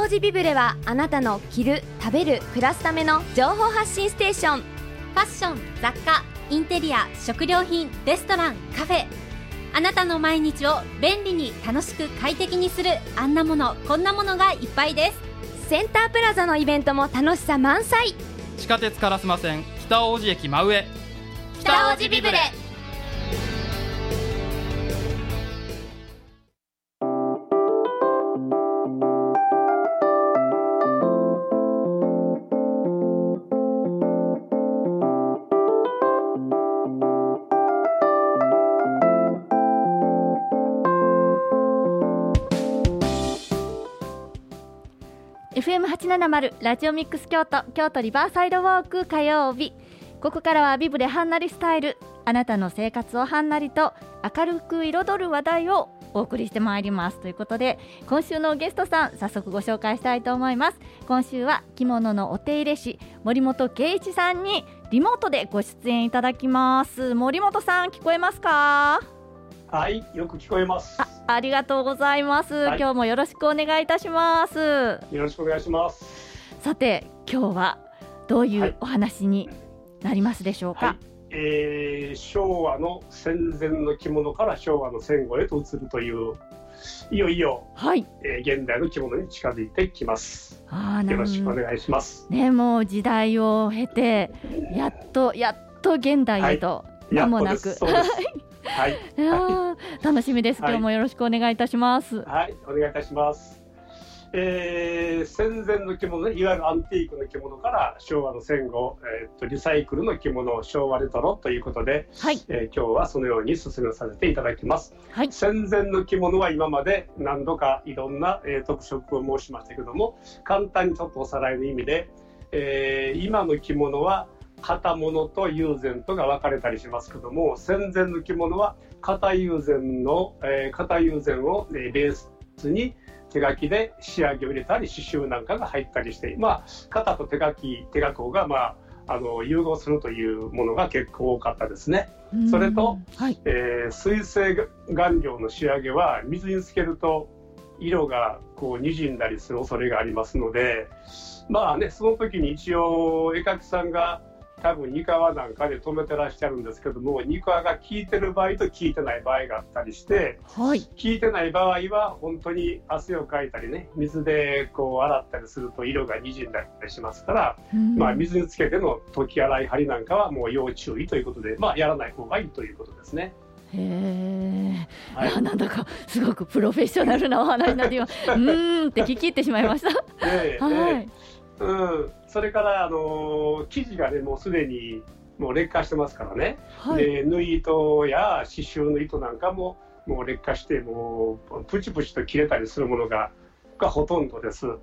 北大路ビブレはあなたの着る食べる暮らすための情報発信ステーション。ファッション雑貨インテリア食料品レストランカフェ。あなたの毎日を便利に楽しく快適にするあんなものこんなものがいっぱいです。センタープラザのイベントも楽しさ満載。地下鉄烏丸線北大路駅真上。北大路ビブレ FM870 ラジオミックス京都京都リバーサイドウォーク火曜日。ここからはビブではんなりスタイル。あなたの生活をはんなりと明るく彩る話題をお送りしてまいります。ということで今週のゲストさん早速ご紹介したいと思います。今週は着物のお手入れ師森本圭一さんにリモートでご出演いただきます。森本さん聞こえますか？はい、よく聞こえます。あありがとうございます、はい。今日もよろしくお願いいたします。よろしくお願いします。さて今日はどういはいうお話になりますでしょうか、はい、えー昭和の戦前の着物から昭和の戦後へと移るという、いよいよ、はい、えー現代の着物に近づいてきます。あよろしくお願いします。ねもう時代を経てやっとやっと現代へと、間もなく はい、楽しみです、はい。今日もよろしくお願いいたします。はい、お願いいたします。えー戦前の着物ね、いわゆるアンティークの着物から昭和の戦後、えーっとリサイクルの着物、昭和レトロということで、はい。えー今日はそのように進めさせていただきます。はい。戦前の着物は今まで何度かいろんな、えー特色を申しましたけども簡単にちょっとおさらいの意味で、えー今の着物は型物と友禅とが分かれたりしますけども戦前の着物は型友禅の、えー型友禅を、えーベースに手書きで仕上げを入れたり刺繍なんかが入ったりして、まあ、型と手書き手書きが、まあ、あの融合するというものが結構多かったですね。それとうんはいえー水性顔料の仕上げは水につけると色がこう滲んだりする恐れがありますのでまあねその時に一応絵描きさんが多分二皮なんかで止めてらっしゃるんですけども二皮が効いてる場合と効いてない場合があったりしてはい。効いてない場合は本当に汗をかいたりね水でこう洗ったりすると色が滲んだりしますからうん。まあ、水につけての溶き洗い針なんかはもう要注意ということで、まあ、やらない方がいいということですね。へえ、はい。なんだかすごくプロフェッショナルなお話になって今うーんって聞き入ってしまいました。ではい、うん、それから、あのー生地がねもうすでにもう劣化してますからね、はい。で縫い糸や刺繍の糸なんかももう劣化してもうプチプチと切れたりするものががほとんどです。うん。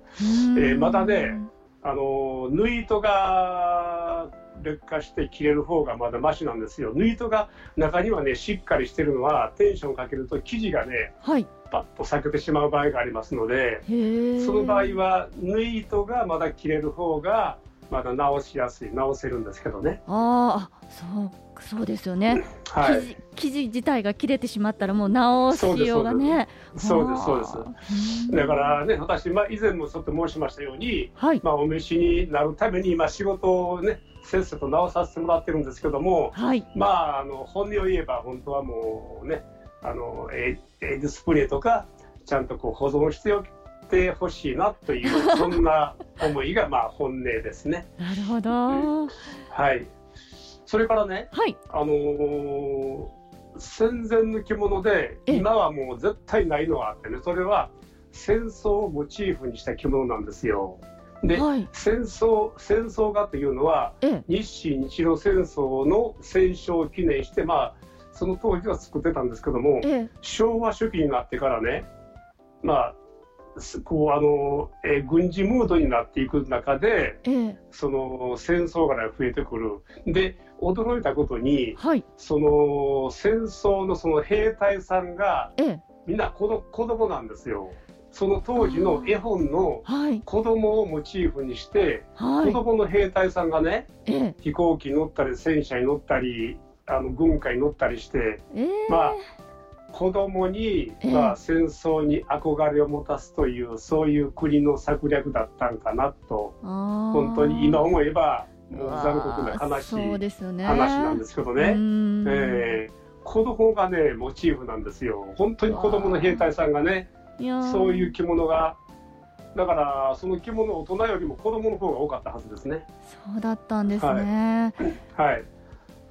えーまたねあの縫い糸が劣化して切れる方がまだマシなんですよ。縫い糸が中にはねしっかりしてるのはテンションかけると生地がねはいパッと裂けてしまう場合がありますのでその場合は縫い糸がまだ切れる方がまだ直しやすい直せるんですけどね。あーあそうそうですよね、はい。生地生地自体が切れてしまったらもう直しようがね。そうですそうです。すだからね私、まあ、以前もちょっと申しましたように、はい。まあ、お召しになるために今仕事をねせっせと直させてもらってるんですけどもはい。まあ、あの本音を言えば本当はもうねあのエイエイディスプレイとかちゃんとこう保存しておいてほしいなという そんな思いがまあ本音ですね。なるほど。ははい、それからね、い。あのー戦前の着物でえ今はもう絶対ないのがあってねそれは戦争をモチーフにした着物なんですよ。で、はい。戦争戦争画というのはええ。日清日露戦争の戦勝を記念して、まあ、その当時は作ってたんですけどもええ。昭和初期になってからね、まあ、すこうあのえー軍事ムードになっていく中でええ。その戦争が増えてくる。で驚いたことにはい。その戦争のその兵隊さんがええ。みんな子ど子供なんですよ。その当時の絵本のはい。子供をモチーフにして、はい。子供の兵隊さんがねええ。飛行機に乗ったり戦車に乗ったりあの軍艦に乗ったりしてええまあ子供に、ええまあ、戦争に憧れを持たすというそういう国の策略だったんかなと本本当に今思えば残酷な悲しい話なんですけどね。うん。えー子供がねモチーフなんですよ。本当に子供の兵隊さんがねそういう着物がだからその着物大人よりも子供の方が多かったはずですね。そうだったんですね、はい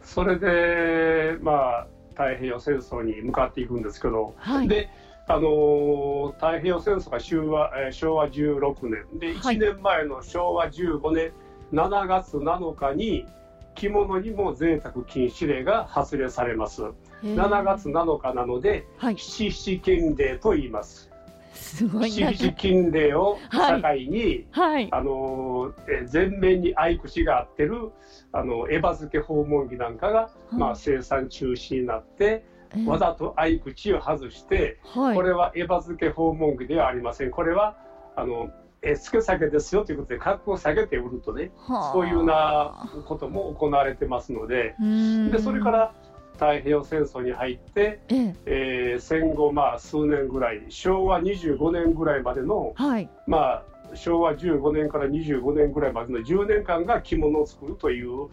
それでまあ太平洋戦争に向かっていくんですけど、はい。であのー太平洋戦争が昭和,、えー昭和16年。ではい。1年前の昭和15年7月7日に着物にも贅沢禁止令が発令されます。へー。7月7日なのではい。七七禁令と言いますすごいな。七七禁令を境に、はい。あのーえー全面に愛口が合ってるあのエヴァ漬け訪問着なんかが、まあ、生産中止になって、えー。わざと愛口を外して、はい。これはエヴァ漬け訪問着ではありません。これはあのえー付け下げですよということで格好を下げて売るとねはあ。そういうようなことも行われてますのでうん。でそれから太平洋戦争に入って、ええ。えー戦後まあ数年ぐらい昭和25年ぐらいまでのはい。まあ昭和15年から25年ぐらいまでの10年間が着物を作るという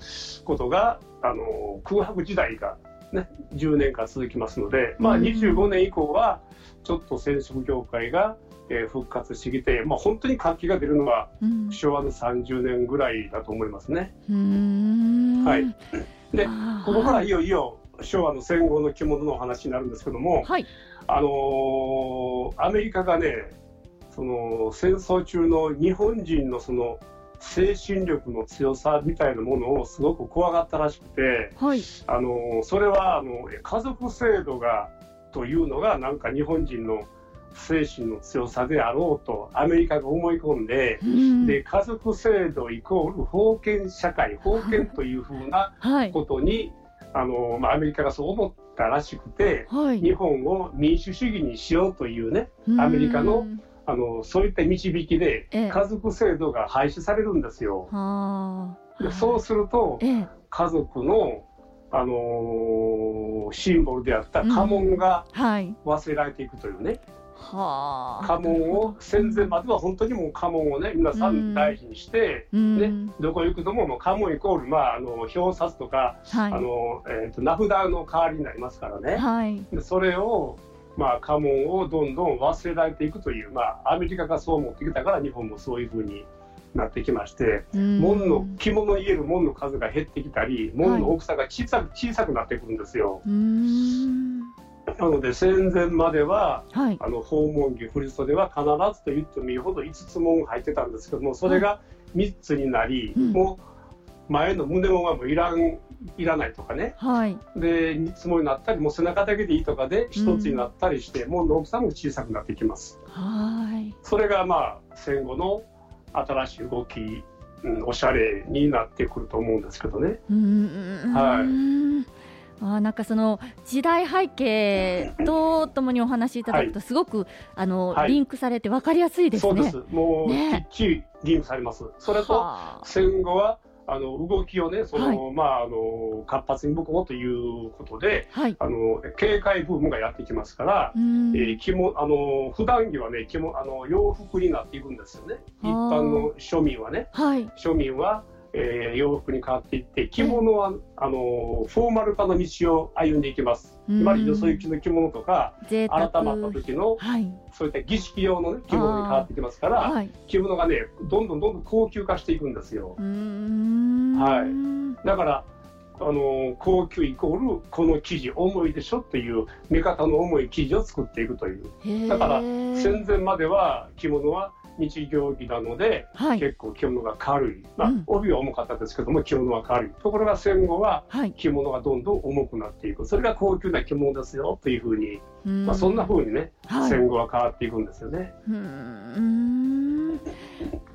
ことがあの空白時代が、ね、10年間続きますので、まあ、うん。25年以降はちょっと染色業界が、えー復活してきて、まあ、本当に活気が出るのはうん。昭和の30年ぐらいだと思いますね。はい。でここからいよいよ昭和の戦後の着物のお話になるんですけども、はい。あのーアメリカがねその戦争中の日本人のその精神力の強さみたいなものをすごく怖がったらしくて、はい。あのーそれはあの家族制度がというのがなんか日本人の精神の強さであろうとアメリカが思い込んで、うん。で家族制度イコール封建社会封建というふうなはい。ことにあの、まあ、アメリカがそう思ったらしくてはい。日本を民主主義にしようというねアメリカのうんあのそういった導きでええ。家族制度が廃止されるんですよ。はあ。でそうするとええ。家族の、あのーシンボルであった家紋がはい。忘れられていくというね、はあ。家紋を戦前までは本当にもう家紋をね皆さうんん大事にして、うん。ね、どこ行くのももう家紋イコール、まあ、あの表札とか、はい。あのえー、と名札の代わりになりますからね。はい。でそれを、まあ、家紋をどんどん忘れられていくという、まあ、アメリカがそう持ってきたから日本もそういうふうになってきまして、うん。門の着物に入れる門の数が減ってきたり門の大きさが小さく小さくなってくるんですよ。なので戦前までははい。あの訪問着振袖は必ずと言ってもいいほど5つ門入ってたんですけどもそれが3つになり、うん。もう前の胸門はもういらんいらないとかね。はい。で3つもになったりもう背中だけでいいとかで1つになったりして、門の大きさも小さくなってきます。はい。それがまあ戦後の新しい動き、うん、おしゃれになってくると思うんですけどね。うん。はいあーなんかその時代背景とともにお話しいただくとすごく、あの、はい。リンクされて分かりやすいですね。そうです。もうね。きっちりリンクされます。それとはあ。戦後はあの動きをねその、はまあ、あの活発に向こうということではい。あの警戒ブームがやってきますから、うん。えー着物あの普段着はね着物あの洋服になっていくんですよね。一般の庶民はね。はい。庶民は、えー洋服に変わっていって着物はあのフォーマル化の道を歩んでいきますつまりよそ行きの着物とか。改まった時のはい。そういった儀式用の、ね、着物に変わってきますから、はい。着物がねどんどんどんどん高級化していくんですよ。はいだからあの高級イコールこの生地重いでしょっていう目方の重い生地を作っていくというだから戦前までは着物は日行着なので、はい。結構着物が軽い、まあうん。帯は重かったですけども着物は軽い。ところが戦後ははい。着物がどんどん重くなっていく。それが高級な着物ですよというふうに、うん。まあ、そんなふうにね、はい。戦後は変わっていくんですよね。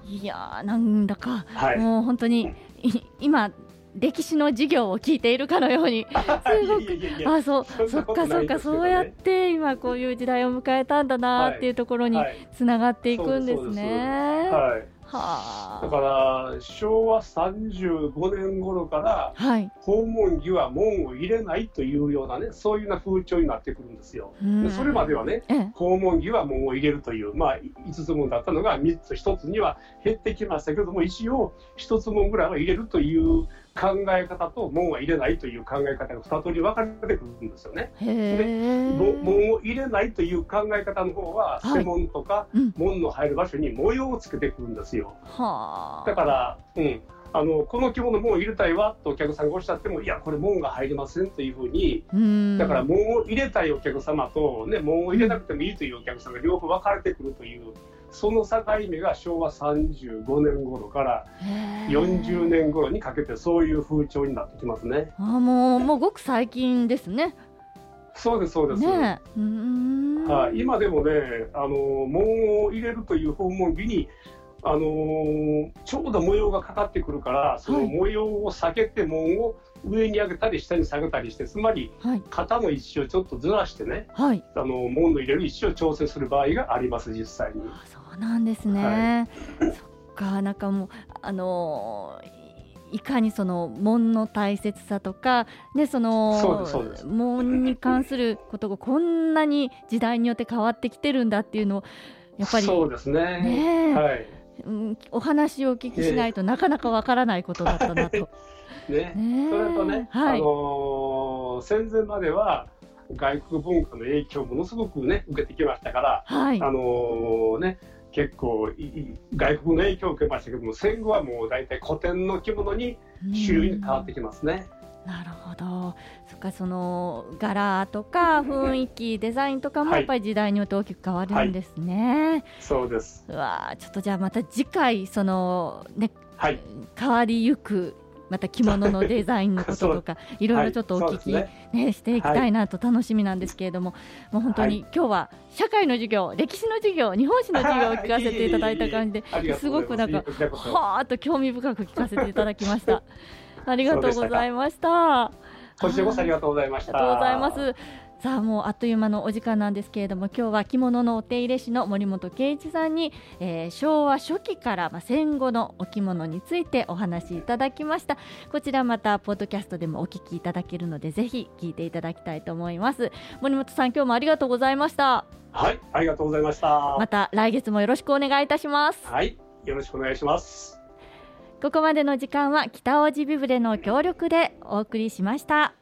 いやーなんだか、はい、もう本当にい今歴史の授業を聞いているかのように。いやいやいやいや。あそう。そっかそっか。そうやって今こういう時代を迎えたんだなっていうところにはい。つながっていくんですね。はい。はだから昭和35年頃からはい。訪問着は門を入れないというようなねそういうような風潮になってくるんですよ。でそれまではねええ。訪問着は門を入れるという、まあ、5つ門だったのが3つ、1つには減ってきましたけども、一応、1つ門ぐらいは入れるという考え方と、門は入れないという考え方が2通り分かれてくるんですよね。へえも門を入れないという考え方の方は、はい。瀬門とかうん。門の入る場所に模様をつけてくるんですよ。はあ。だから、うん、あのこの着物門を入れたいわとお客さんがおっしゃっても、いや、これ門が入りませんというふうに、うん。だから門を入れたいお客様と、ね、門を入れなくてもいいというお客様が両方分かれてくるという、その境目が昭和35年頃からへえ40年頃にかけて、そういう風潮になってきますね。あもうもうごく最近ですね。そうです、そうです。ねはい、今でもね、あの門を入れるという訪問着に、あのちょうど模様がかかってくるから、その模様を避けて門を上に上げたり下に下げたりして、つまりはい肩の位置をちょっとずらしてね、はいあの門の入れる位置を調整する場合があります、実際に。なんですね。そっかなんかもうあのーいいかにその門の大切さとか、ね、そのそうですそうです門に関することがこんなに時代によって変わってきてるんだっていうのをやっぱり、そうですね。ねえはい。うん、お話をお聞きしないとなかなかわからないことだったなと。ね。ねえそれとね、はいあのー戦前までは外国文化の影響をものすごくね受けてきましたから、はいあのーね結構いい外国の影響を受けましたけども戦後はもう大体古典の着物に主流に変わってきますね。なるほど、そっかその柄とか雰囲気、デザインとかもはいやっぱり時代によって大きく変わるんですね。そうです。うわあちょっとじゃあまた次回そのねはい。変わりゆくまた着物のデザインのこととか いろいろちょっとお聞き、はいそうねしていきたいなと楽しみなんですけれども、もう本当に、は今日は社会の授業、歴史の授業、日本史の授業を聞かせていただいた感じで すうごくなんかはーっと興味深く聞かせていただきました。ありがとうございました。こちらこそありがとうございました。ありがとうございます。さあもうあっという間のお時間なんですけれども今日は着物のお手入れ師の森本圭一さんに、えー昭和初期からまあ戦後のお着物についてお話しいただきました。こちらまたポッドキャストでもお聞きいただけるのでぜひ聞いていただきたいと思います。森本さん今日もありがとうございました。はい、ありがとうございました。また来月もよろしくお願いいたします。はい、よろしくお願いします。ここまでの時間は北大路ビブレの協力でお送りしました